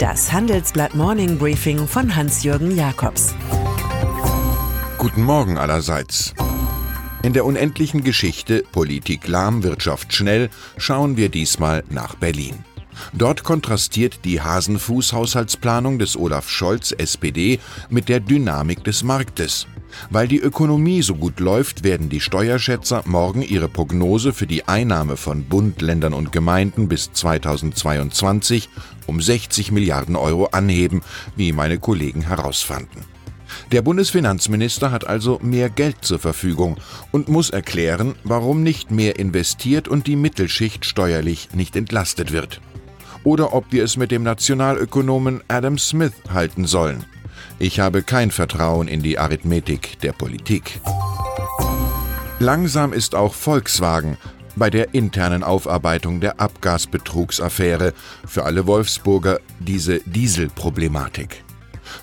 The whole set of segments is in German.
Das Handelsblatt Morning Briefing von Hans-Jürgen Jakobs. Guten Morgen allerseits. In der unendlichen Geschichte Politik lahm, Wirtschaft schnell schauen wir diesmal nach Berlin. Dort kontrastiert die Hasenfuß-Haushaltsplanung des Olaf Scholz SPD mit der Dynamik des Marktes. Weil die Ökonomie so gut läuft, werden die Steuerschätzer morgen ihre Prognose für die Einnahme von Bund, Ländern und Gemeinden bis 2022 um 60 Milliarden Euro anheben, wie meine Kollegen herausfanden. Der Bundesfinanzminister hat also mehr Geld zur Verfügung und muss erklären, warum nicht mehr investiert und die Mittelschicht steuerlich nicht entlastet wird. Oder ob wir es mit dem Nationalökonomen Adam Smith halten sollen. Ich habe kein Vertrauen in die Arithmetik der Politik. Langsam ist auch Volkswagen bei der internen Aufarbeitung der Abgasbetrugsaffäre, für alle Wolfsburger diese Dieselproblematik.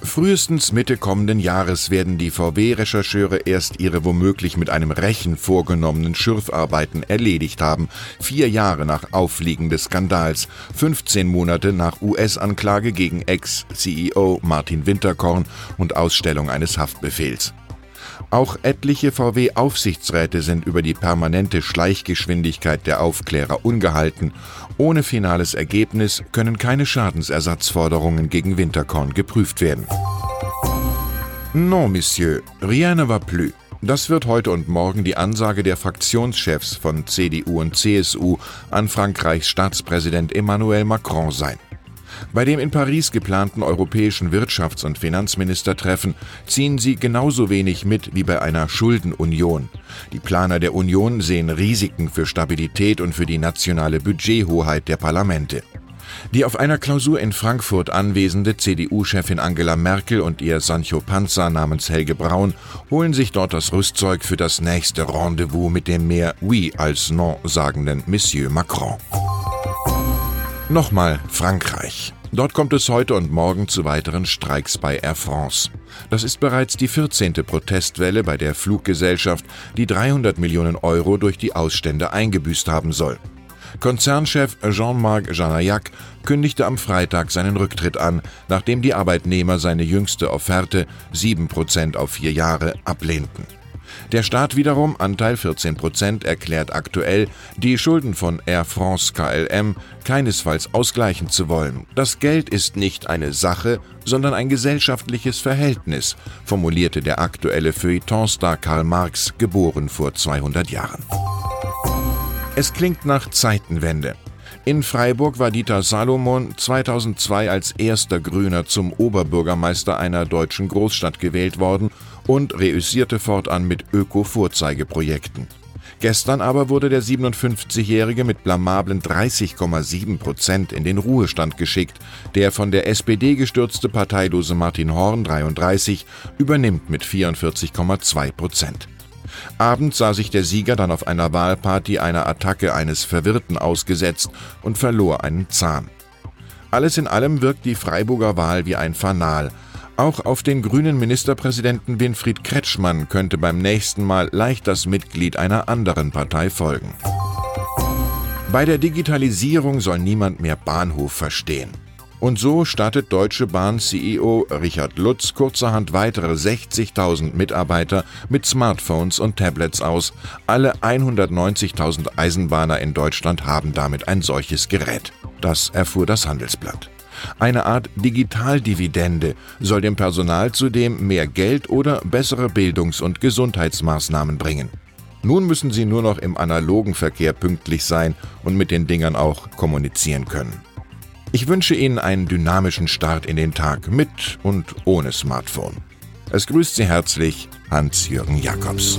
Frühestens Mitte kommenden Jahres werden die VW-Rechercheure erst ihre womöglich mit einem Rechen vorgenommenen Schürfarbeiten erledigt haben, vier Jahre nach Auffliegen des Skandals, 15 Monate nach US-Anklage gegen Ex-CEO Martin Winterkorn und Ausstellung eines Haftbefehls. Auch etliche VW-Aufsichtsräte sind über die permanente Schleichgeschwindigkeit der Aufklärer ungehalten. Ohne finales Ergebnis können keine Schadensersatzforderungen gegen Winterkorn geprüft werden. Non, Monsieur, rien ne va plus. Das wird heute und morgen die Ansage der Fraktionschefs von CDU und CSU an Frankreichs Staatspräsident Emmanuel Macron sein. Bei dem in Paris geplanten europäischen Wirtschafts- und Finanzministertreffen ziehen sie genauso wenig mit wie bei einer Schuldenunion. Die Planer der Union sehen Risiken für Stabilität und für die nationale Budgethoheit der Parlamente. Die auf einer Klausur in Frankfurt anwesende CDU-Chefin Angela Merkel und ihr Sancho Panza namens Helge Braun holen sich dort das Rüstzeug für das nächste Rendezvous mit dem mehr Oui als Non sagenden Monsieur Macron. Nochmal Frankreich. Dort kommt es heute und morgen zu weiteren Streiks bei Air France. Das ist bereits die 14. Protestwelle bei der Fluggesellschaft, die 300 Millionen Euro durch die Ausstände eingebüßt haben soll. Konzernchef Jean-Marc Janayac kündigte am Freitag seinen Rücktritt an, nachdem die Arbeitnehmer seine jüngste Offerte 7% auf vier Jahre ablehnten. Der Staat wiederum, Anteil 14 Prozent, erklärt aktuell, die Schulden von Air France KLM keinesfalls ausgleichen zu wollen. Das Geld ist nicht eine Sache, sondern ein gesellschaftliches Verhältnis, formulierte der aktuelle Feuilletonstar Karl Marx, geboren vor 200 Jahren. Es klingt nach Zeitenwende. In Freiburg war Dieter Salomon 2002 als erster Grüner zum Oberbürgermeister einer deutschen Großstadt gewählt worden und reüssierte fortan mit Öko-Vorzeigeprojekten. Gestern aber wurde der 57-Jährige mit blamablen 30,7 Prozent in den Ruhestand geschickt. Der von der SPD gestürzte parteilose Martin Horn, 33, übernimmt mit 44,2 Prozent. Abends sah sich der Sieger dann auf einer Wahlparty einer Attacke eines Verwirrten ausgesetzt und verlor einen Zahn. Alles in allem wirkt die Freiburger Wahl wie ein Fanal. Auch auf den grünen Ministerpräsidenten Winfried Kretschmann könnte beim nächsten Mal leicht das Mitglied einer anderen Partei folgen. Bei der Digitalisierung soll niemand mehr Bahnhof verstehen. Und so startet Deutsche Bahn CEO Richard Lutz kurzerhand weitere 60.000 Mitarbeiter mit Smartphones und Tablets aus. Alle 190.000 Eisenbahner in Deutschland haben damit ein solches Gerät. Das erfuhr das Handelsblatt. Eine Art Digitaldividende soll dem Personal zudem mehr Geld oder bessere Bildungs- und Gesundheitsmaßnahmen bringen. Nun müssen sie nur noch im analogen Verkehr pünktlich sein und mit den Dingern auch kommunizieren können. Ich wünsche Ihnen einen dynamischen Start in den Tag mit und ohne Smartphone. Es grüßt Sie herzlich Hans-Jürgen Jakobs.